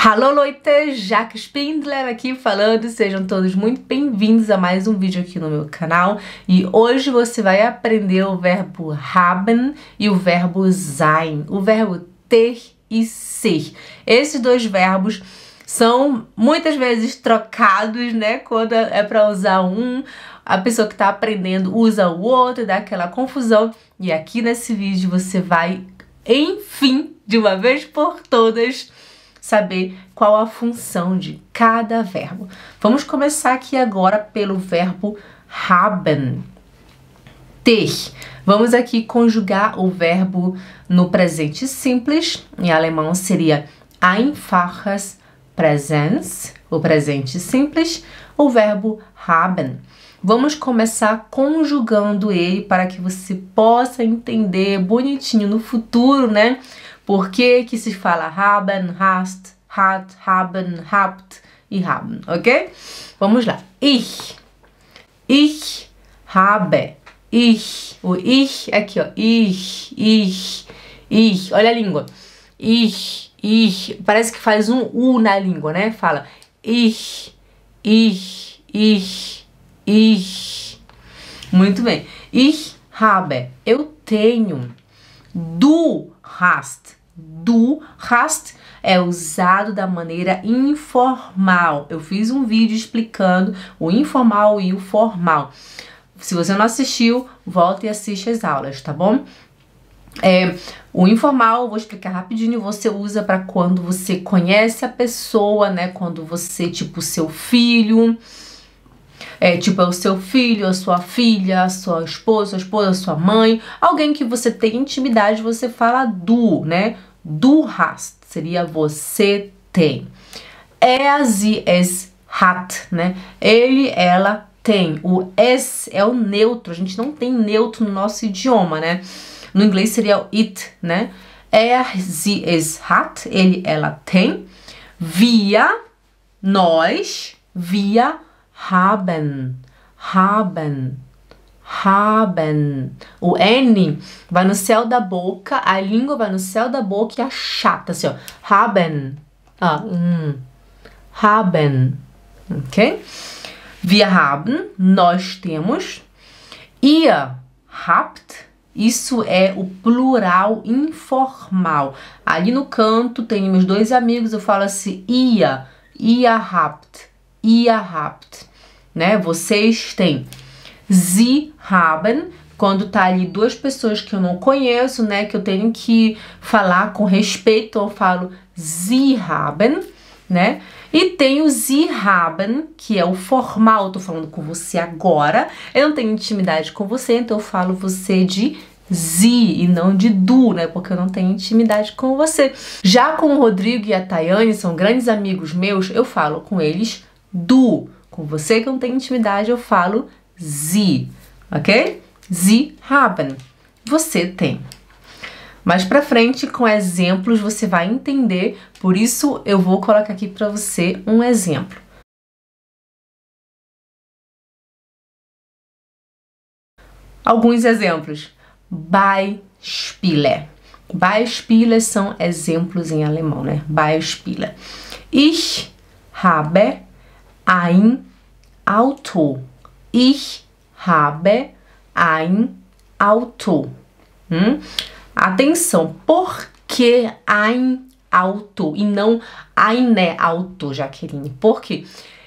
Hallo Leute, Jaque Spindler aqui falando, sejam todos muito bem-vindos a mais um vídeo aqui no meu canal. E hoje você vai aprender o verbo haben e o verbo sein, o verbo ter e ser. Esses dois verbos são muitas vezes trocados, né, quando é para usar um, a pessoa que está aprendendo usa o outro, dá aquela confusão. E aqui nesse vídeo você vai, enfim, de uma vez por todas, saber qual a função de cada verbo. Vamos começar aqui agora pelo verbo haben. Ter. Vamos aqui conjugar o verbo no presente simples. Em alemão seria einfaches Präsens, o presente simples, o verbo haben. Vamos começar conjugando ele para que você possa entender bonitinho no futuro, né? Por que, que se fala haben, hast, hat, haben, habt e haben, ok? Vamos lá. Ich. Ich habe. Ich. O ich aqui, ó. Ich, ich, ich. Olha a língua. Ich, ich. Parece que faz um U na língua, né? Fala ich, ich, ich, ich. Muito bem. Ich habe. Eu tenho. Du hast do hast é usado da maneira informal. Eu fiz um vídeo explicando o informal e o formal. Se você não assistiu, volta e assiste as aulas, tá bom? É, o informal, vou explicar rapidinho, você usa para quando você conhece a pessoa, né? Quando você, tipo, seu filho, é, tipo, é o seu filho, a sua filha, a sua esposa, a esposa, a sua mãe, alguém que você tem intimidade, você fala do, né? Du hast seria você tem. Er, sie, es hat, né? Ele, ela tem. O es é o neutro, a gente não tem neutro no nosso idioma, né? No inglês seria o it, né? Er, sie, es hat, ele, ela tem. Wir, nós, wir haben, haben haben. O N vai no céu da boca, a língua vai no céu da boca e a chata, assim, ó. Haben. Ah, hum. Haben. Ok? Wir haben, nós temos. Ihr habt, isso é o plural informal. Ali no canto tem meus dois amigos, eu falo assim, ihr, ihr habt, ihr habt, né? Vocês têm. Sie haben, quando tá ali duas pessoas que eu não conheço, né, que eu tenho que falar com respeito, eu falo Sie haben, né? E tem o Sie haben, que é o formal, eu tô falando com você agora. Eu não tenho intimidade com você, então eu falo você de Sie e não de Du, né? Porque eu não tenho intimidade com você. Já com o Rodrigo e a Tayane, são grandes amigos meus, eu falo com eles Du. Com você que eu não tenho intimidade, eu falo Sie, ok? Sie haben. Você tem. Mais para frente, com exemplos, você vai entender. Por isso, eu vou colocar aqui para você um exemplo. Alguns exemplos. Beispiele. Beispiele são exemplos em alemão, né? Beispiele. Ich habe ein Auto. Ich habe ein Auto. Hum? Atenção, por que ein Auto e não eine Auto, Jaqueline? Por quê?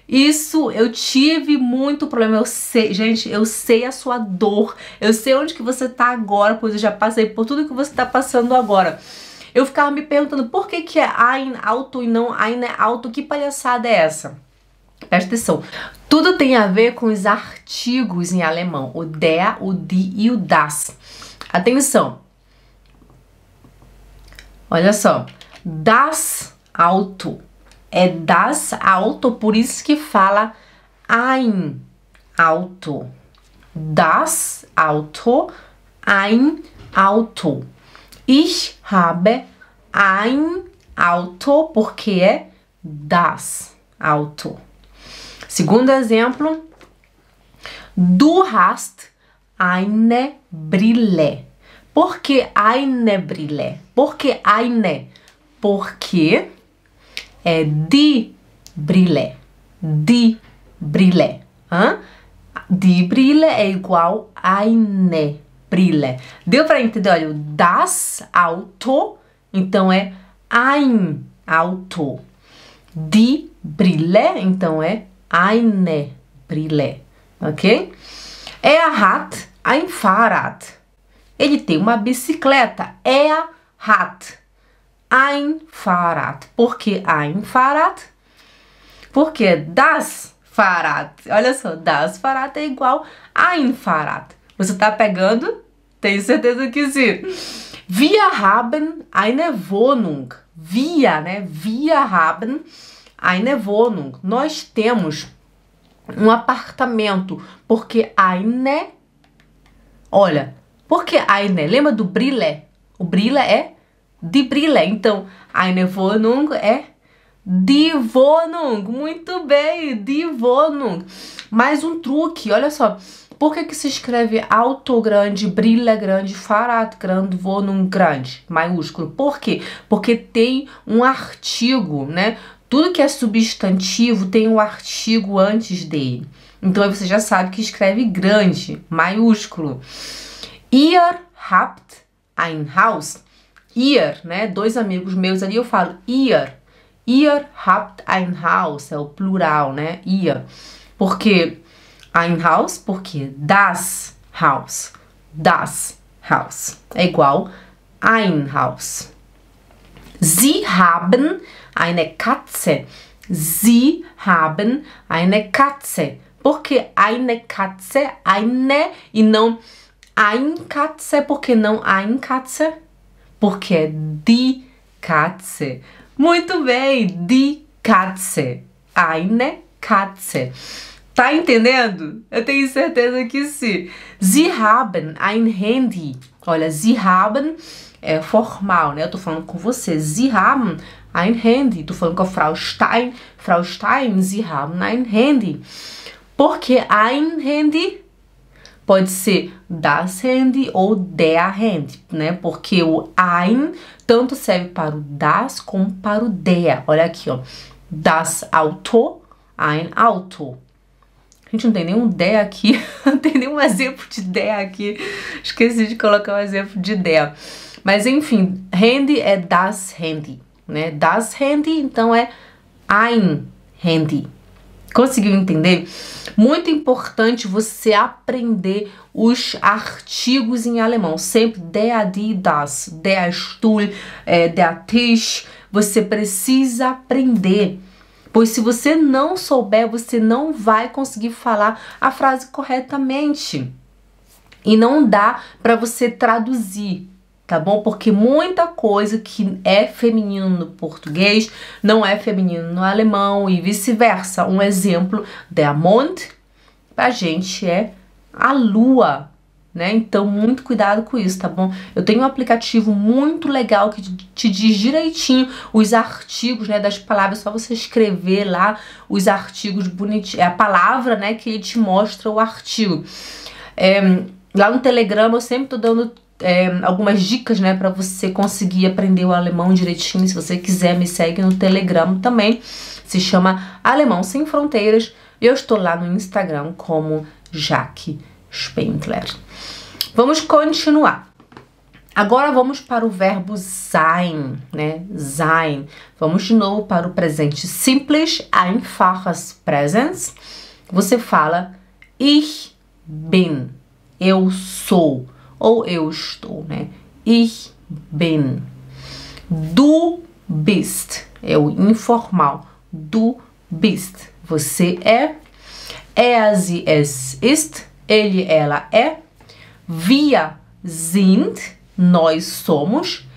Isso eu tive muito problema. Eu sei, gente, eu sei a sua dor. Eu sei onde que você tá agora, pois eu já passei por tudo que você tá passando agora. Eu ficava me perguntando por que que é ein Auto e não eine Auto. Que palhaçada é essa? Presta atenção. Tudo tem a ver com os artigos em alemão, o der, o die e o das. Atenção. Olha só. Das Auto é das Auto, por isso que fala ein Auto. Das Auto, ein Auto. Ich habe ein Auto, porque é das Auto. Segundo exemplo, du hast eine Brille. Por que eine Brille? Por que eine? Porque é die Brille. Die Brille. Hã? Die Brille é igual eine Brille. Deu para entender? Olha, o das Auto, então é ein Auto. Die Brille, então é eine Brille. Ok? Er hat ein Fahrrad. Ele tem uma bicicleta. Er hat ein Fahrrad. Por que ein Fahrrad? Porque das Fahrrad. Olha só, das Fahrrad é igual ein Fahrrad. Você tá pegando? Tenho certeza que sim. Wir haben eine Wohnung. Wir, né? Wir haben eine Wohnung. Nós temos um apartamento. Porque eine. Olha, porque eine. Lembra do Brille? O Brille é de Brille. Então, eine Wohnung é Die Wohnung. Muito bem, Die Wohnung. Mais um truque, olha só. Por que, que se escreve auto grande, brilha grande, Fahrrad grande, Wohnung grande, maiúsculo? Por quê? Porque tem um artigo, né? Tudo que é substantivo tem um artigo antes dele. Então você já sabe que escreve grande, maiúsculo. Ihr habt ein Haus. Ihr, né? Dois amigos meus ali eu falo ihr. Ihr habt ein Haus, é o plural, né? Ihr. Porque ein Haus, porque das Haus. Das Haus é igual ein Haus. Sie haben eine Katze. Sie haben eine Katze. Porque eine Katze, eine e não ein Katze, porque não ein Katze? Porque é die Katze. Muito bem, die Katze. Eine Katze. Tá entendendo? Eu tenho certeza que sim. Sie haben ein Handy. Olha, Sie haben é formal, né? Eu tô falando com você. Sie haben ein Handy. Tô falando com a Frau Stein. Frau Stein, Sie haben ein Handy. Porque ein Handy pode ser das Handy ou der Handy, né? Porque o ein tanto serve para o das como para o der. Olha aqui, ó. Das Auto, ein Auto. A gente não tem nenhum der aqui, não tem nenhum exemplo de der aqui. Esqueci de colocar um exemplo de der. Mas enfim, Handy é das Handy, né? Das Handy, então é ein Handy. Conseguiu entender? Muito importante você aprender os artigos em alemão. Sempre der, die, das, der Stuhl, é, der Tisch. Você precisa aprender. Pois se você não souber, você não vai conseguir falar a frase corretamente. E não dá para você traduzir tá bom? Porque muita coisa que é feminino no português não é feminino no alemão e vice-versa. Um exemplo, der Mond, a gente é a lua, né? Então, muito cuidado com isso, tá bom? Eu tenho um aplicativo muito legal que te diz direitinho os artigos, né, das palavras, só você escrever lá os artigos bonitinhos, é a palavra, né, que ele te mostra o artigo. É, lá no Telegram eu sempre tô dando é, algumas dicas, né, para você conseguir aprender o alemão direitinho. Se você quiser, me segue no Telegram também. Se chama Alemão Sem Fronteiras. Eu estou lá no Instagram como Jaque Spendler. Vamos continuar. Agora vamos para o verbo sein, né? Sein. Vamos de novo para o presente simples, einfaches Präsens. Você fala ich bin, eu sou ou eu estou, né? Ich bin. Du bist é o informal. Du bist. Você é. Er, sie, es ist. Ele, ela é. Wir sind. Nós somos.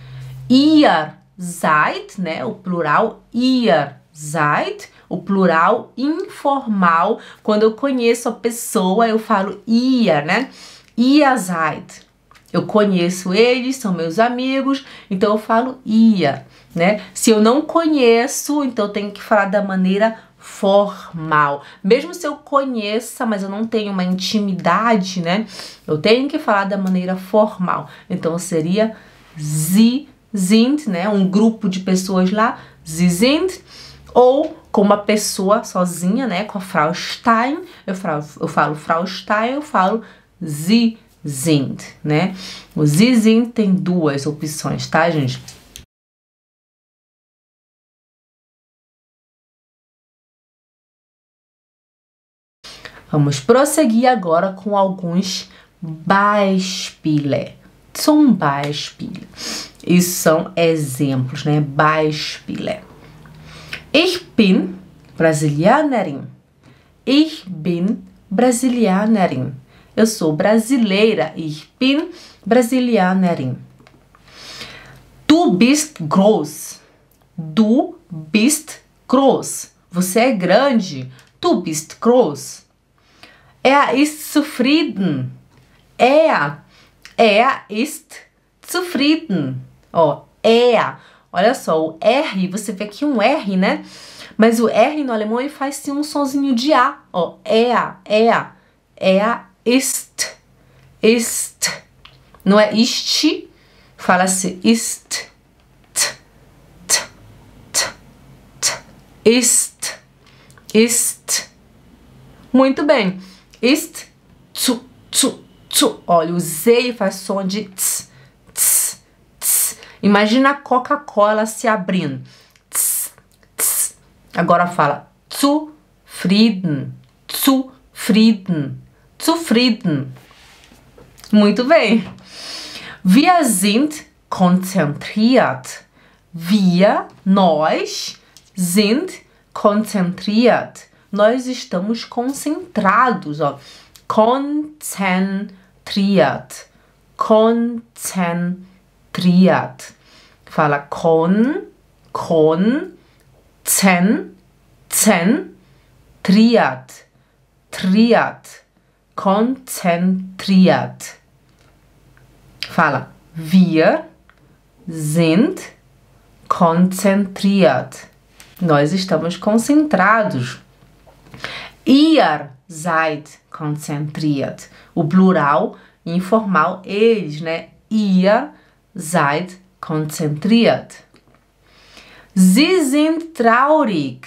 Ihr seid, né? O plural. Ihr seid. O plural informal. Quando eu conheço a pessoa, eu falo ihr, né? Ihr seid. Eu conheço eles, são meus amigos, então eu falo ia, né? Se eu não conheço, então eu tenho que falar da maneira formal. Mesmo se eu conheça, mas eu não tenho uma intimidade, né? Eu tenho que falar da maneira formal. Então seria sie sind, né? Um grupo de pessoas lá, sie sind. Ou com uma pessoa sozinha, né? Com a Frau Stein, eu falo, eu falo Frau Stein, eu falo Sie sind, né? O Sie sind tem duas opções, tá, gente? Vamos prosseguir agora com alguns Beispiele. Zum Beispiel. Isso são exemplos, né? Beispiele. Ich bin Brasilianerin. Ich bin Brasilianerin. Eu sou brasileira. Ich bin Brasilianerin. Du bist groß. Du bist groß. Você é grande. Du bist groß. Er ist zufrieden. Er. Er ist zufrieden. Ó, er. Olha só, o R, você vê aqui um R, né? Mas o R no alemão ele faz sim um sonzinho de A. Ó, er, er. Er ist. Ist. Não é ist, fala-se ist. T, t, t, t. Ist. Ist. Muito bem ist, zu, zu, zu. Olha, o Z faz som de tss, tss, tss. Imagina a Coca-Cola se abrindo. Tss, tss. Agora fala zufrieden, zufrieden, zufrieden. Muito bem. Wir sind konzentriert. Wir, nós, sind konzentriert nós estamos concentrados, ó. Konzentriert. Konzentriert. Fala con, con, zen, zen, triat. Triat. Konzentriert. Fala, wir sind konzentriert. Nós estamos concentrados. Ihr seid konzentriert. O plural informal, eles, né? Ihr seid konzentriert. Sie sind traurig.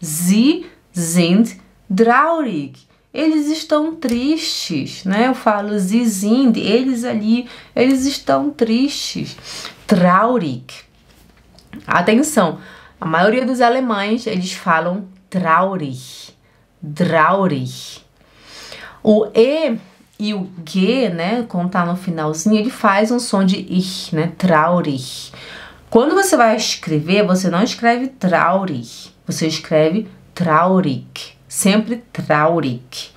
Sie sind traurig. Eles estão tristes, né? Eu falo sie sind, eles ali, eles estão tristes. Traurig. Atenção, a maioria dos alemães, eles falam traurig traurig. O E e o G, né, quando tá no finalzinho, ele faz um som de ich, né, traurig. Quando você vai escrever, você não escreve traurig, você escreve traurig, sempre traurig.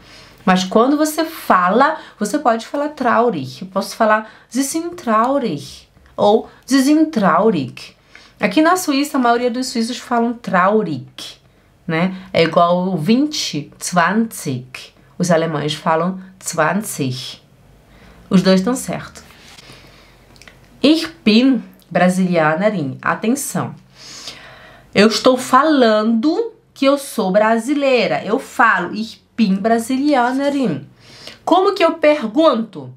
Mas quando você fala, você pode falar traurig. Eu posso falar Sie sind traurig ou Sie sind traurig. Aqui na Suíça, a maioria dos suíços falam traurig né? É igual 20, 20. Os alemães falam 20. Os dois estão certo. Ich bin Brasilianerin. Atenção. Eu estou falando que eu sou brasileira. Eu falo Ich bin Brasilianerin. Como que eu pergunto?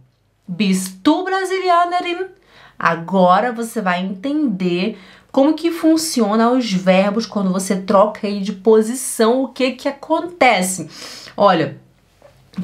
Bist du Brasilianerin? Agora você vai entender como que funciona os verbos quando você troca aí de posição, o que que acontece? Olha,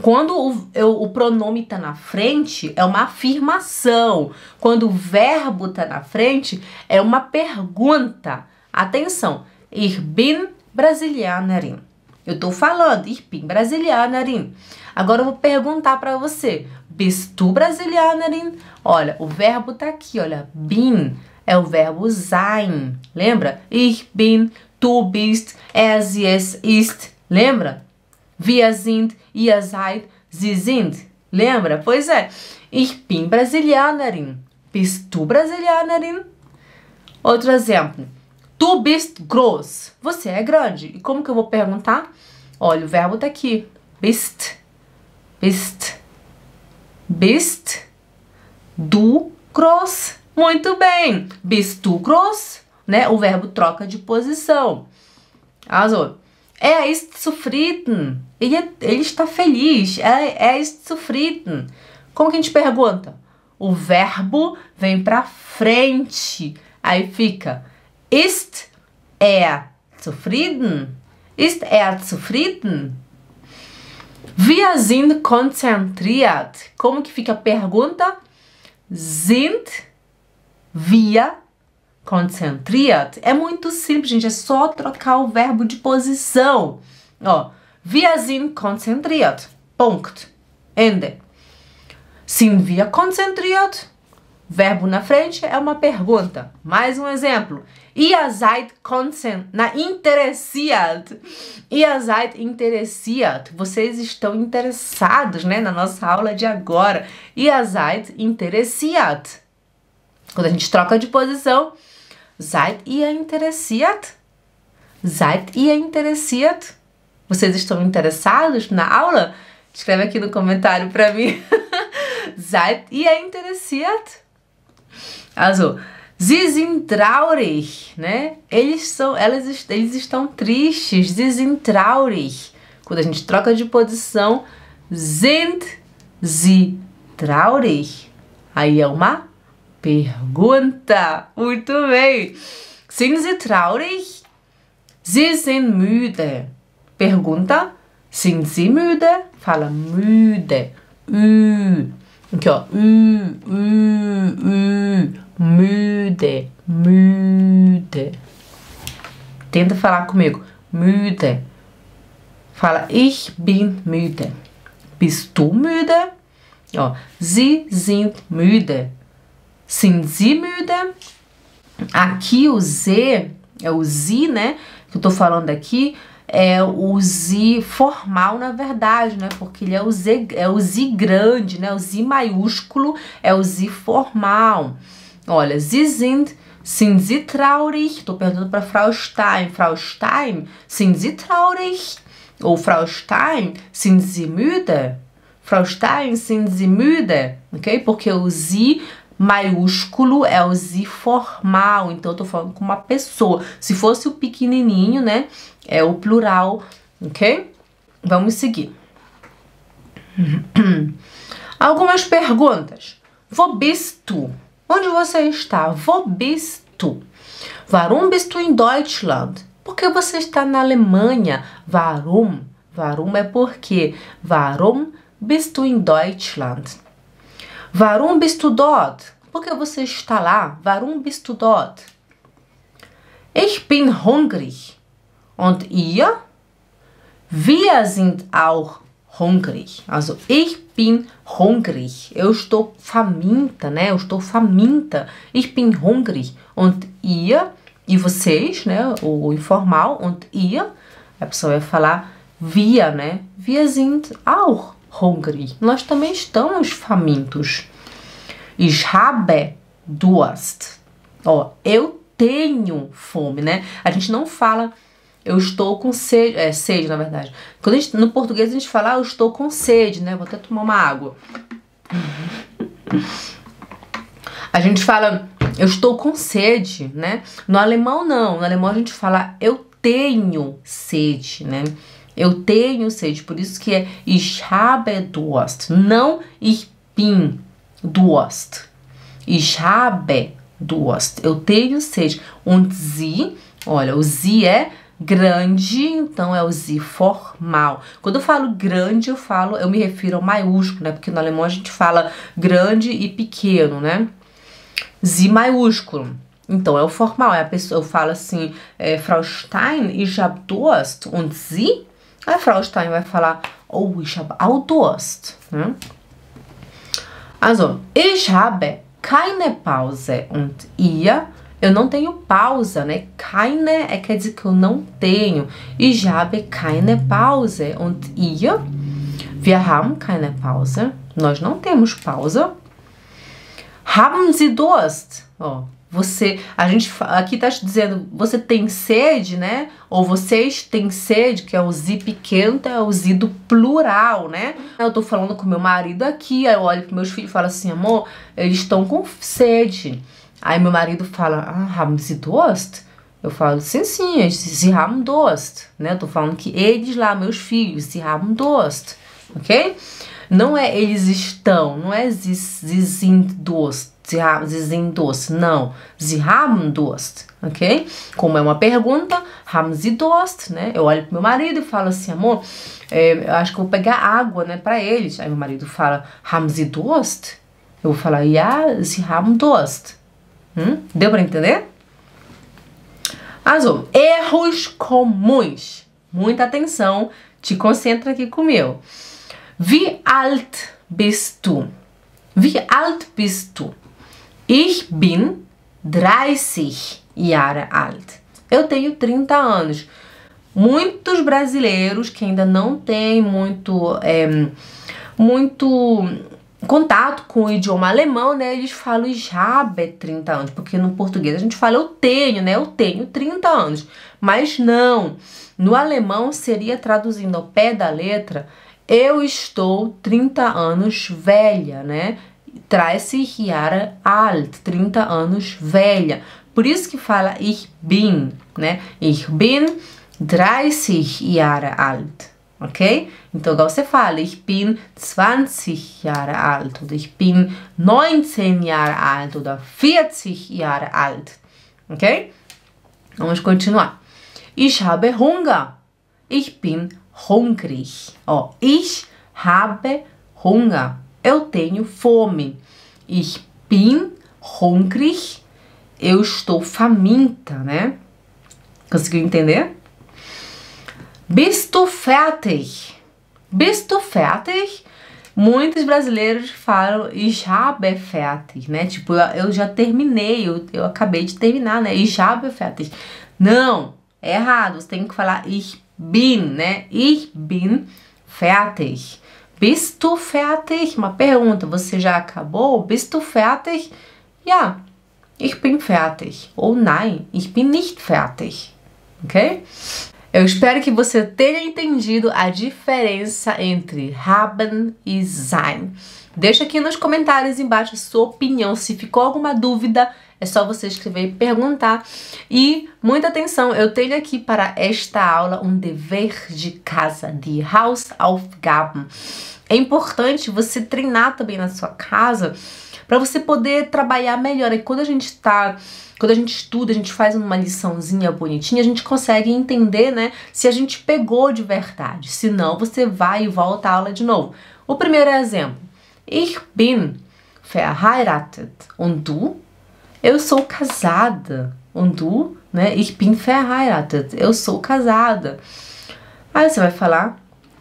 quando o, eu, o pronome está na frente, é uma afirmação. Quando o verbo está na frente, é uma pergunta. Atenção, ich bin Brasilianerin. Eu estou falando, ich bin Brasilianerin. Agora eu vou perguntar para você, bist du Brasilianerin? Olha, o verbo está aqui, olha, bin é o verbo sein. Lembra? Ich bin, du bist, sie, es ist. Lembra? Wir sind, ihr seid, sie sind. Lembra? Pois é. Ich bin Brasilianerin. Bist du Brasilianerin? Outro exemplo. Du bist groß. Você é grande. E como que eu vou perguntar? Olha, o verbo tá aqui. Bist. Bist. Bist. Du groß. Muito bem. Bist du groß? Né? O verbo troca de posição. Also, er ist zufrieden. Ele, é, ele está feliz. Er, er ist zufrieden. Como que a gente pergunta? O verbo vem para frente. Aí fica ist er zufrieden? Ist er zufrieden? Wir sind konzentriert. Como que fica a pergunta? Sind wir konzentriert? É muito simples, gente. É só trocar o verbo de posição. Ó, wir sind konzentriert. Punkt. Ende. Sind wir konzentriert? Verbo na frente é uma pergunta. Mais um exemplo. Ihr seid konzentriert. Na interessiert. Ihr seid interessiert. Vocês estão interessados, né? Na nossa aula de agora. Ihr seid interessiert. Quando a gente troca de posição, seid ihr interessiert? Seid ihr interessiert? Vocês estão interessados na aula? Escreve aqui no comentário para mim. seid ihr interessiert? Also, sie sind traurig, né? Eles são, elas, eles estão tristes. Sie sind traurig. Quando a gente troca de posição, sind sie traurig? Aí é uma pergunta. Muito bem. Sind sie traurig? Sie sind müde. Pergunta: Sind sie müde? Fala müde. Ü. Aqui, ó. Ü, ü, ü müde, müde. Tenta falar comigo. Müde. Fala, ich bin müde. Bist du müde? Ó, sie sind müde. Sind sie müde? Aqui o Z, é o Z, né? Que eu tô falando aqui, é o Z formal, na verdade, né? Porque ele é o Z, é o Z grande, né? O Z maiúsculo é o Z formal. Olha, Sie sind, sind Sie traurig? Estou perguntando para Frau Stein. Frau Stein, sind Sie traurig? Ou Frau Stein, sind Sie müde? Frau Stein, sind Sie müde? Ok? Porque o Sie maiúsculo é o Z formal, então eu tô falando com uma pessoa. Se fosse o pequenininho, né, é o plural, ok? Vamos seguir. Algumas perguntas. Wo bist du? Onde você está? Wo bist du? Warum bist du in Deutschland? Por que você está na Alemanha? Warum? Warum é porque. Warum bist du in Deutschland? Warum bist du dort? Por que você está lá? Warum bist du dort? Ich bin hungrig. Und ihr? Wir sind auch hungrig. Also ich bin hungrig. Eu estou faminta, né? Eu estou faminta. Ich bin hungrig. Und ihr, e vocês, né? O, informal. Und ihr, a pessoa vai falar wir, né? Wir sind auch hungrig. Nós também estamos famintos. Ich habe Durst. Ó, eu tenho fome, né? A gente não fala eu estou com sede, é sede na verdade. Quando gente, no português a gente fala, ah, eu estou com sede, né? Vou até tomar uma água. A gente fala, eu estou com sede, né? No alemão não, no alemão a gente fala, eu tenho sede, né? Eu tenho sede, por isso que é ich habe Durst, não ich bin Durst. Ich habe Durst, eu tenho sede. Und sie, olha, o sie é grande, então é o Z formal. Quando eu falo grande, eu falo, eu me refiro ao maiúsculo, né? Porque no alemão a gente fala grande e pequeno, né? Z maiúsculo. Então é o formal, é a pessoa, eu falo assim, é, Frau Stein, ich hab Durst und Sie? Aí Frau Stein vai falar, oh, ich hab auch Durst. Né? Also, ich habe keine Pause und ihr eu não tenho pausa, né? Keine é quer dizer que eu não tenho. Ich habe keine Pause. Und ihr? Wir haben keine Pause. Nós não temos pausa. Haben Sie Durst? Ó, você, a gente aqui tá dizendo, você tem sede, né? Ou vocês têm sede, que é o zi pequeno, é o zi do plural, né? Eu tô falando com meu marido aqui, aí eu olho meus filhos e falo assim, amor, eles estão com sede. Aí meu marido fala, ah, haben Sie Durst? Eu falo, sim, sim, sie haben Durst, né? Eu tô falando que eles lá, meus filhos, sie haben Durst, ok? Não é eles estão, não é sie, sie sind Durst. Não, Sie haben Durst, ok? Como é uma pergunta, haben Sie Durst, né? Eu olho pro meu marido e falo assim, amor, é, eu acho que eu vou pegar água, né, pra eles. Aí meu marido fala, haben Sie Durst? Eu vou falar, ja, Sie haben Durst. Hum? Deu pra entender? Also, erros comuns. Muita atenção, te concentra aqui comigo. Wie alt bist du? Wie alt bist du? Ich bin 30 Jahre alt. Eu tenho 30 anos. Muitos brasileiros que ainda não têm muito, é, muito contato com o idioma alemão, né? Eles falam ich habe 30 anos, porque no português a gente fala eu tenho, né? Eu tenho 30 anos. Mas não. No alemão seria traduzindo ao pé da letra, eu estou 30 anos velha, né? 30 Jahre alt, 30 anos velha. Por isso que fala ich bin, né? Ich bin 30 Jahre alt, ok? Então, igual você fala, ich bin 20 Jahre alt, oder ich bin 19 Jahre alt, oder 40 Jahre alt, ok? Vamos continuar. Ich habe Hunger. Ich bin hungrig. Ó, ich habe Hunger. Eu tenho fome. Ich bin hungrig. Eu estou faminta, né? Conseguiu entender? Bist du fertig? Bist du fertig? Muitos brasileiros falam ich habe fertig, né? Tipo, eu já terminei, eu, eu acabei de terminar, né? Ich habe fertig. Não, é errado. Você tem que falar ich bin, né? Ich bin fertig. Bist du fertig? Uma pergunta, você já acabou? Bist du fertig? Ja, ich bin fertig. Ou nein, ich bin nicht fertig. Ok? Eu espero que você tenha entendido a diferença entre haben e sein. Deixa aqui nos comentários embaixo a sua opinião. Se ficou alguma dúvida, é só você escrever e perguntar. E muita atenção, eu tenho aqui para esta aula um dever de casa, de Hausaufgaben. É importante você treinar também na sua casa para você poder trabalhar melhor. E quando a gente está quando a gente estuda, a gente faz uma liçãozinha bonitinha, a gente consegue entender, né, se a gente pegou de verdade. Se não, você vai e volta à aula de novo. O primeiro exemplo. Ich bin verheiratet. Und du? Eu sou casada. Und du? Né? Ich bin verheiratet. Eu sou casada. Aí você vai falar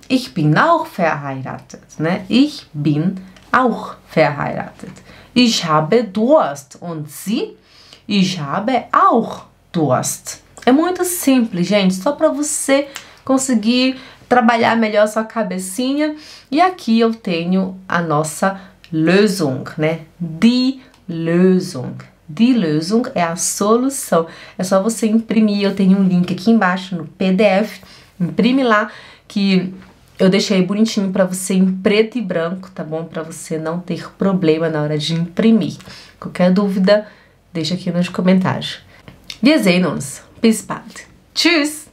Ich bin auch verheiratet. Né? Ich bin auch verheiratet. Ich habe Durst. Und Sie? Ich habe auch Durst. É muito simples, gente, só para você conseguir trabalhar melhor sua cabecinha. E aqui eu tenho a nossa Lösung, né? Die Lösung. Die Lösung é a solução. É só você imprimir. Eu tenho um link aqui embaixo no PDF. Imprime lá que eu deixei bonitinho para você em preto e branco, tá bom? Para você não ter problema na hora de imprimir. Qualquer dúvida, deixa aqui nos comentários. Wir sehen uns. Bis bald. Tschüss.